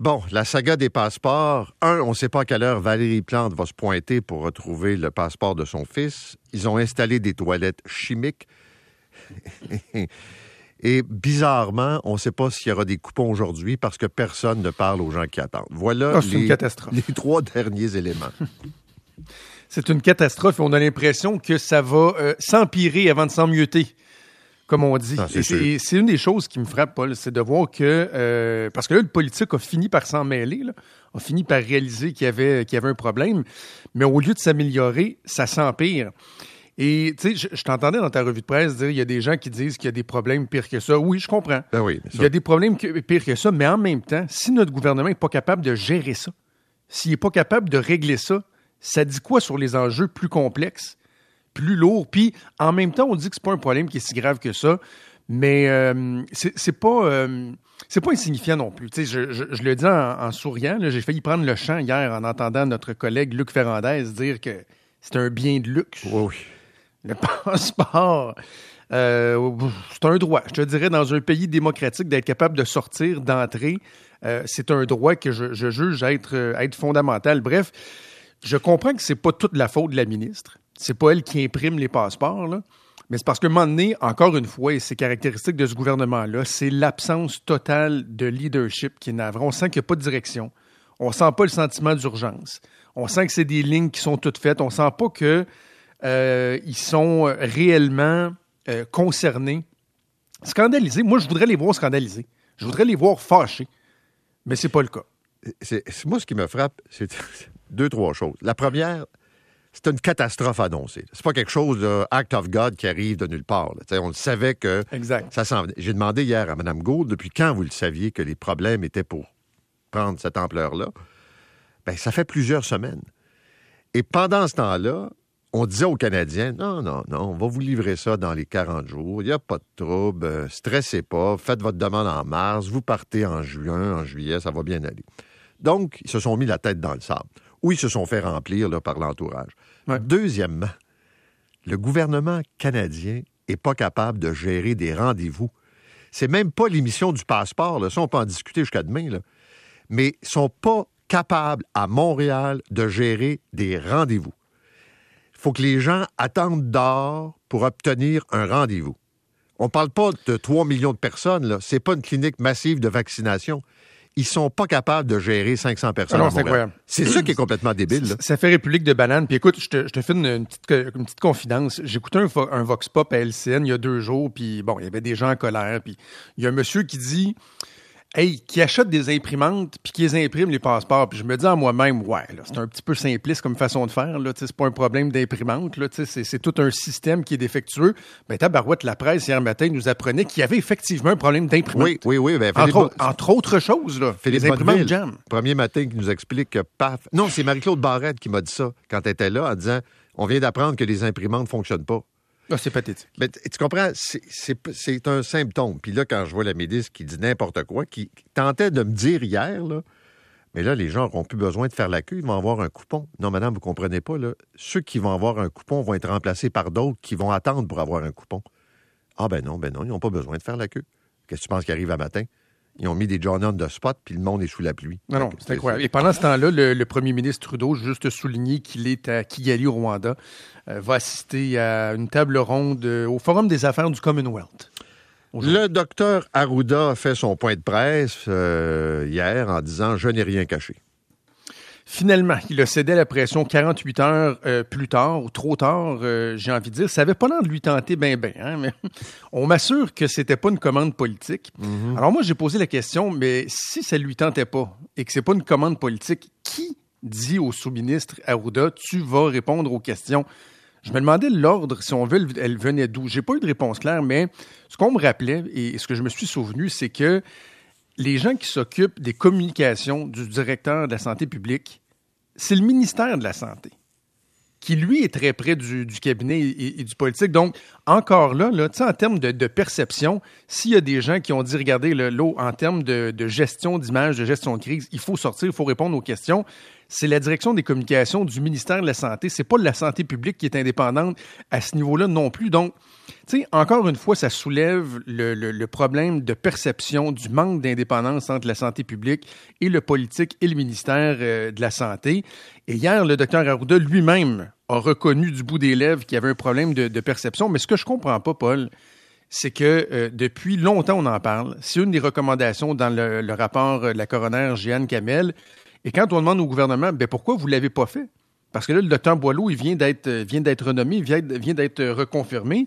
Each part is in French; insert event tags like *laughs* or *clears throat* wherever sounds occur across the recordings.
Bon, la saga des passeports. Un, on ne sait pas à quelle heure Valérie Plante va se pointer pour retrouver le passeport de son fils. Ils ont installé des toilettes chimiques. *laughs* Et bizarrement, on ne sait pas s'il y aura des coupons aujourd'hui parce que personne ne parle aux gens qui attendent. Voilà Ah, les, trois derniers éléments. *laughs* C'est une catastrophe et on a l'impression que ça va euh, s'empirer avant de s'emmioter, comme on dit. Ah, c'est une des choses qui me frappe, Paul, c'est de voir que... euh, parce que là, le politique a fini par s'en mêler, là, a fini par réaliser qu'il y, avait, qu'il y avait un problème, mais au lieu de s'améliorer, ça s'empire. Et tu sais, je, je t'entendais dans ta revue de presse dire il y a des gens qui disent qu'il y a des problèmes pires que ça. Oui, je comprends. Ben oui, Il y a des problèmes que- pires que ça, mais en même temps, si notre gouvernement n'est pas capable de gérer ça, s'il n'est pas capable de régler ça, ça dit quoi sur les enjeux plus complexes, plus lourds? Puis, en même temps, on dit que c'est pas un problème qui est si grave que ça, mais euh, c'est c'est pas... euh, c'est pas insignifiant non plus. Je, je- je le dis en, en souriant. J'ai failli prendre le champ hier en entendant notre collègue Luc Ferrandez dire que c'est un bien de luxe. Oui, oui. Le *laughs* passeport, euh, c'est un droit. Je te dirais, dans un pays démocratique, d'être capable de sortir, d'entrer, euh, c'est un droit que je, je juge être, être fondamental. Bref, je comprends que c'est pas toute la faute de la ministre. C'est pas elle qui imprime les passeports. Mais c'est parce qu'à un moment donné, encore une fois, et c'est caractéristique de ce gouvernement-là, c'est l'absence totale de leadership qui est. On sent qu'il n'y a pas de direction. On sent pas le sentiment d'urgence. On sent que c'est des lignes qui sont toutes faites. On sent pas que euh, sont réellement euh, concernés, scandalisés. Moi, je voudrais les voir scandalisés. Je voudrais les voir fâchés. Mais c'est pas le cas. C'est- moi, ce qui me frappe, c'est *laughs* deux, trois choses. La première, c'est une catastrophe annoncée. C'est pas quelque chose de act of God qui arrive de nulle part. On le savait que Exact. ça s'en venait. J'ai demandé hier à Mme Gould depuis quand vous le saviez que les problèmes étaient pour prendre cette ampleur-là? Ben, ça fait plusieurs semaines. Et pendant ce temps-là, on disait aux Canadiens, non, non, non, on va vous livrer ça dans les 40 jours, il n'y a pas de trouble, euh, stressez pas, faites votre demande en mars, vous partez en juin, en juillet, ça va bien aller. Donc, ils se sont mis la tête dans le sable, ou ils se sont fait remplir là, par l'entourage. Ouais. Deuxièmement, le gouvernement canadien n'est pas capable de gérer des rendez-vous. C'est même pas l'émission du passeport, là. ça on peut en discuter jusqu'à demain, là. mais ils sont pas capables à Montréal de gérer des rendez-vous. Il faut que les gens attendent dehors pour obtenir un rendez-vous. On ne parle pas de 3 millions de personnes, là. C'est pas une clinique massive de vaccination. Ils sont pas capables de gérer 500 personnes Ah c'est ça qui est complètement débile. là. Ça fait République de banane. Puis écoute, je te, je te fais une, une petite, co- une petite confidence. J'écoutais un, un Vox Pop à LCN il y a deux jours, puis bon, il y avait des gens en colère. Puis il y a un monsieur qui dit Hey, qui achète des imprimantes puis qui les imprime les passeports. Puis je me dis à moi-même, ouais, c'est un petit peu simpliste comme façon de faire. Là, c'est pas un problème d'imprimante. Là, c'est, c'est tout un système qui est défectueux. Ben, tabarouette, la presse hier matin nous apprenait qu'il y avait effectivement un problème d'imprimante. Oui, oui, oui. ben, Entre, Philippe- autres, entre autres choses, là, Philippe les imprimantes jam. premier matin, qui nous explique que paf. Non, c'est Marie-Claude Barrette qui m'a dit ça quand elle était là, en disant On vient d'apprendre que les imprimantes ne fonctionnent pas. Ah, c'est pathétique. Mais tu comprends, c'est- un symptôme. Puis là, quand je vois la ministre qui dit n'importe quoi, qui, tentait de me dire hier, là, mais là, les gens n'auront plus besoin de faire la queue, ils vont avoir un coupon. Non, madame, vous comprenez pas. Ceux qui vont avoir un coupon vont être remplacés par d'autres qui vont attendre pour avoir un coupon. Ah ben non, ben non, ils n'ont pas besoin de faire la queue. Qu'est-ce que tu penses qui arrive à matin? Ils ont mis des John on de spot, puis le monde est sous la pluie. Non, non, c'est incroyable. Et pendant ce temps-là, le, le premier ministre Trudeau, juste souligner qu'il est à Kigali, au Rwanda, euh, va assister à une table ronde euh, au Forum des affaires du Commonwealth. Le docteur Arruda a fait son point de presse euh, hier en disant Je n'ai rien caché. Finalement, il a cédé à la pression 48 heures euh, plus tard, ou trop tard, euh, j'ai envie de dire. Ça avait pas l'air de lui tenter ben ben, hein, mais *laughs* on m'assure que c'était pas une commande politique. Alors moi, j'ai posé la question, mais si ça lui tentait pas et que c'est pas une commande politique, qui dit au sous-ministre Arruda, tu vas répondre aux questions? Je me demandais l'ordre, si on veut, elle venait d'où? J'ai pas eu de réponse claire, mais ce qu'on me rappelait et ce que je me suis souvenu, c'est que les gens qui s'occupent des communications du directeur de la santé publique, c'est le ministère de la Santé qui, lui, est très près du, cabinet et, du politique. Donc, encore là, là en termes de, perception, s'il y a des gens qui ont dit, regardez, le- l'eau, en termes de, de gestion d'image, de gestion de crise, il faut sortir, il faut répondre aux questions, c'est la direction des communications du ministère de la Santé. C'est pas la santé publique qui est indépendante à ce niveau-là non plus. Donc, tu sais, encore une fois, ça soulève le, problème de perception du manque d'indépendance entre la santé publique et le politique et le ministère euh, de la Santé. Et hier, le docteur Arruda lui-même a reconnu du bout des lèvres qu'il y avait un problème de, perception. Mais ce que je comprends pas, Paul, c'est que euh, depuis longtemps, on en parle. C'est une des recommandations dans le, rapport de la coroner Jeanne Kamel. Et quand on demande au gouvernement, ben pourquoi vous ne l'avez pas fait? Parce que là, le docteur Boileau, il vient d'être, renommé, il vient, d'être reconfirmé.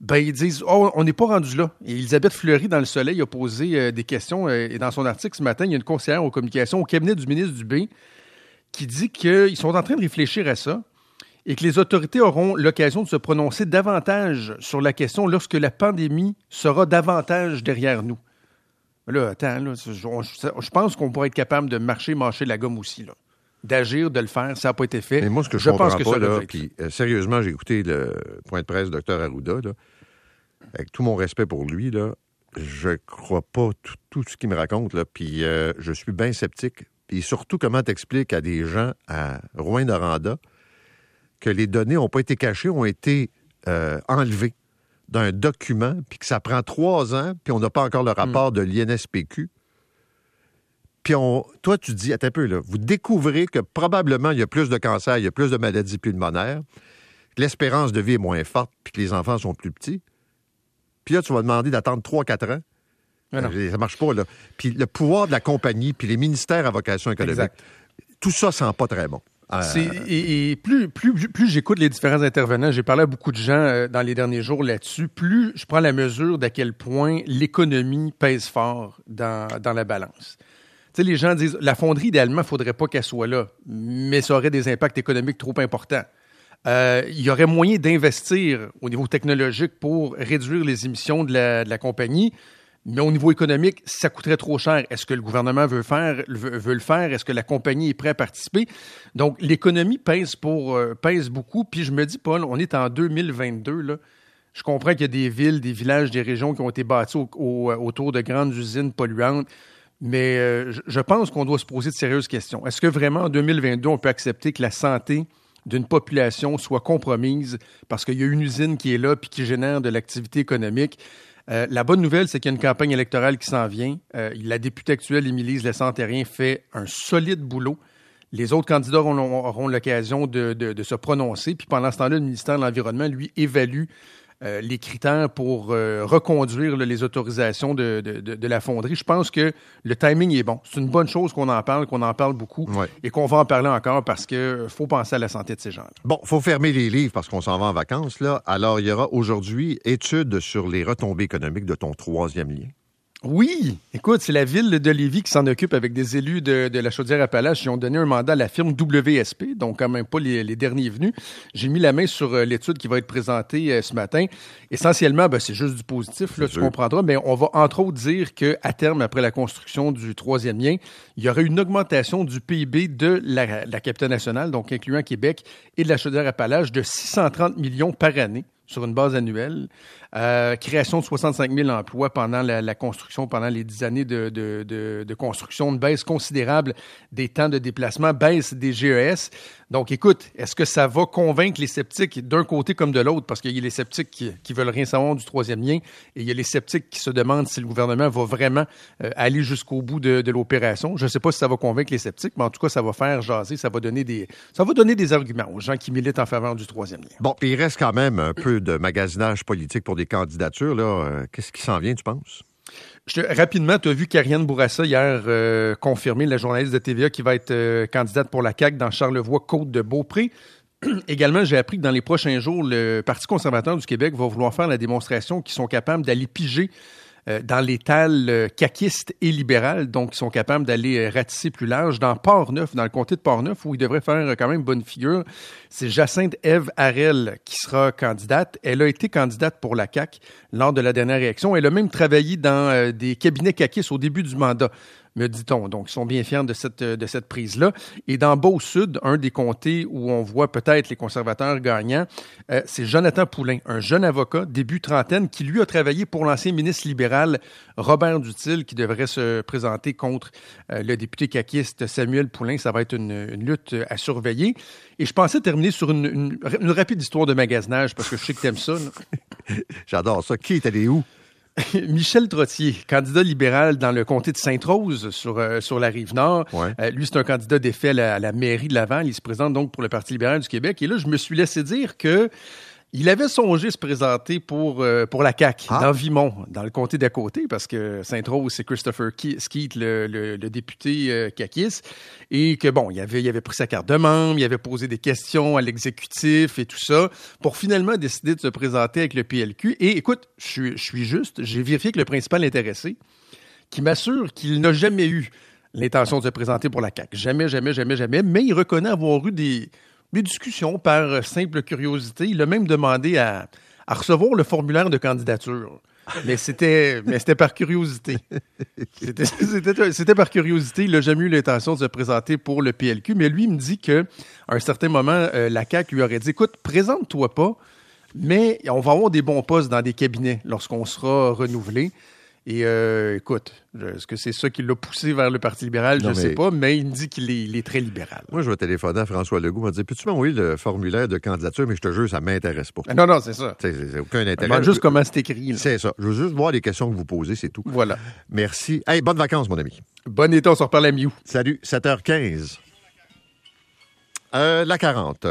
Ben, ils disent, oh, on n'est pas rendu là. Et Elisabeth Fleury, dans Le Soleil, a posé euh, des questions. Euh, et dans son article ce matin, il y a une conseillère aux communications au cabinet du ministre Dubé qui dit qu'ils sont en train de réfléchir à ça et que les autorités auront l'occasion de se prononcer davantage sur la question lorsque la pandémie sera davantage derrière nous. Là, attends, là, je, pense qu'on pourrait être capable de marcher, marcher la gomme aussi, là. D'agir, de le faire, ça n'a pas été fait. Mais moi, ce que je, pense que pas, là, puis, euh, sérieusement, j'ai écouté le point de presse du Dr Arruda, là, avec tout mon respect pour lui, là, je crois pas tout, ce qu'il me raconte, là, puis euh, je suis bien sceptique. Puis surtout, comment t'expliques à des gens à Rouen-Noranda que les données n'ont pas été cachées, ont été euh, enlevées? D'un document, puis que ça prend trois ans, puis on n'a pas encore le rapport de l'INSPQ. Puis on, toi, tu dis, attends un peu, là, vous découvrez que probablement il y a plus de cancer, il y a plus de maladies pulmonaires, l'espérance de vie est moins forte, puis que les enfants sont plus petits. Puis là, tu vas demander d'attendre 3-4 ans. Ça ne marche pas, là. Puis le pouvoir de la compagnie, puis les ministères à vocation économique, tout ça sent pas très bon. Euh, et, plus, plus, plus j'écoute les différents intervenants, j'ai parlé à beaucoup de gens euh, dans les derniers jours là-dessus, plus je prends la mesure d'à quel point l'économie pèse fort dans, dans la balance. Tu sais, les gens disent la fonderie, idéalement, il ne faudrait pas qu'elle soit là, mais ça aurait des impacts économiques trop importants. Euh, il y aurait moyen d'investir au niveau technologique pour réduire les émissions de la, de la compagnie. Mais au niveau économique, ça coûterait trop cher. Est-ce que le gouvernement veut, faire, le faire? Est-ce que la compagnie est prête à participer? Donc, l'économie pèse, pour, euh, beaucoup. Puis je me dis, Paul, on est en 2022. Là. Je comprends qu'il y a des villes, des villages, des régions qui ont été bâties autour de grandes usines polluantes. Mais euh, je pense qu'on doit se poser de sérieuses questions. Est-ce que vraiment en 2022, on peut accepter que la santé d'une population soit compromise parce qu'il y a une usine qui est là puis qui génère de l'activité économique? Euh, la bonne nouvelle, c'est qu'il y a une campagne électorale qui s'en vient. Euh, la députée actuelle, Émilie Lessantérien, fait un solide boulot. Les autres candidats auront, l'occasion de, de, se prononcer. Puis pendant ce temps-là, le ministère de l'Environnement, lui, évalue euh, les critères pour euh, reconduire les autorisations de, la fonderie. Je pense que le timing est bon. C'est une bonne chose qu'on en parle, qu'on en parle beaucoup et qu'on va en parler encore parce qu'il faut penser à la santé de ces gens-là. Bon, il faut fermer les livres parce qu'on s'en va en vacances. Là. Alors, il y aura aujourd'hui étude sur les retombées économiques de ton troisième lien. Oui, écoute, c'est la ville de Lévis qui s'en occupe avec des élus de, la Chaudière-Appalaches qui ont donné un mandat à la firme WSP, donc quand même pas les, derniers venus. J'ai mis la main sur euh, l'étude qui va être présentée euh, ce matin. Essentiellement, ben, c'est juste du positif, là, tu comprendras, mais on va entre autres dire qu'à terme, après la construction du troisième lien, il y aurait une augmentation du PIB de la, la capitale nationale, donc incluant Québec et de la Chaudière-Appalaches, de 630 millions par année sur une base annuelle. Euh, création de 65 000 emplois pendant la, construction, pendant les dix années de, de, de, de, construction, une baisse considérable des temps de déplacement, baisse des GES. Donc, écoute, est-ce que ça va convaincre les sceptiques d'un côté comme de l'autre? Parce qu'il y a les sceptiques qui, qui, veulent rien savoir du troisième lien et il y a les sceptiques qui se demandent si le gouvernement va vraiment euh, aller jusqu'au bout de, l'opération. Je ne sais pas si ça va convaincre les sceptiques, mais en tout cas, ça va faire jaser, ça va donner des, ça va donner des arguments aux gens qui militent en faveur du troisième lien. Bon, il reste quand même un peu de magasinage politique pour des candidatures. Là. Euh, qu'est-ce qui s'en vient, tu penses? Rapidement, tu as vu Karianne Bourassa hier euh, confirmer, la journaliste de TVA qui va être euh, candidate pour la CAQ dans Charlevoix, Côte de Beaupré. *clears throat* Également, j'ai appris que dans les prochains jours, le Parti conservateur du Québec va vouloir faire la démonstration qu'ils sont capables d'aller piger dans l'étal euh, caquiste et libéral, donc ils sont capables d'aller euh, ratisser plus large. Dans Port-Neuf, dans le comté de Port-Neuf, où ils devraient faire quand même bonne figure, c'est Jacinthe Eve Harel qui sera candidate. Elle a été candidate pour la CAQ lors de la dernière élection. Elle a même travaillé dans des cabinets caquistes au début du mandat. Me dit-on. Donc, ils sont bien fiers de cette, prise-là. Et dans Beau-Sud, un des comtés où on voit peut-être les conservateurs gagnants, euh, c'est Jonathan Poulain, un jeune avocat, début trentaine, qui lui a travaillé pour l'ancien ministre libéral Robert Dutil, qui devrait se présenter contre euh, le député caquiste Samuel Poulain. Ça va être une, lutte à surveiller. Et je pensais terminer sur une, rapide histoire de magasinage, parce que je sais que tu aimes ça. *laughs* J'adore ça. Qui est allé où? *laughs* Michel Trottier, candidat libéral dans le comté de Sainte-Rose sur, euh, sur la rive nord. Ouais. Euh, lui, c'est un candidat défait à la, à la mairie de Laval. Il se présente donc pour le Parti libéral du Québec. Et là, je me suis laissé dire que il avait songé se présenter pour, euh, pour la CAQ Ah. dans Vimont, dans le comté d'à côté, parce que Sainte-Rose, c'est Christopher Ke- Skeet, le, le, le député euh, et que, bon, il avait, il avait pris sa carte de membre, il avait posé des questions à l'exécutif et tout ça, pour finalement décider de se présenter avec le PLQ. Et écoute, je suis, je suis juste, j'ai vérifié que le principal intéressé, qui m'assure qu'il n'a jamais eu l'intention de se présenter pour la CAQ. Jamais, jamais, jamais, jamais. Mais il reconnaît avoir eu des, des discussions par euh, simple curiosité. Il a même demandé à, recevoir le formulaire de candidature. Mais c'était, par curiosité. C'était, par curiosité. Il n'a jamais eu l'intention de se présenter pour le PLQ. Mais lui, il me dit que, à un certain moment, euh, la CAQ lui aurait dit, écoute, présente-toi pas, mais on va avoir des bons postes dans des cabinets lorsqu'on sera renouvelé. Et euh, écoute, est-ce que c'est ça qui l'a poussé vers le Parti libéral? Non, je ne sais pas, mais il me dit qu'il est, il est très libéral. Moi, je vais téléphoner à François Legault. Il va dire Peux-tu m'envoyer le formulaire de candidature? Mais je te jure, ça m'intéresse pas. Non, non, c'est ça. C'est- aucun Je intérêt. juste comment c'est écrit. C'est ça. Je veux juste voir les questions que vous posez, c'est tout. Voilà. Merci. Hey, bonnes vacances, mon ami. Bon été, on se reparle à Miou. Salut, 7h15. Euh, la 40.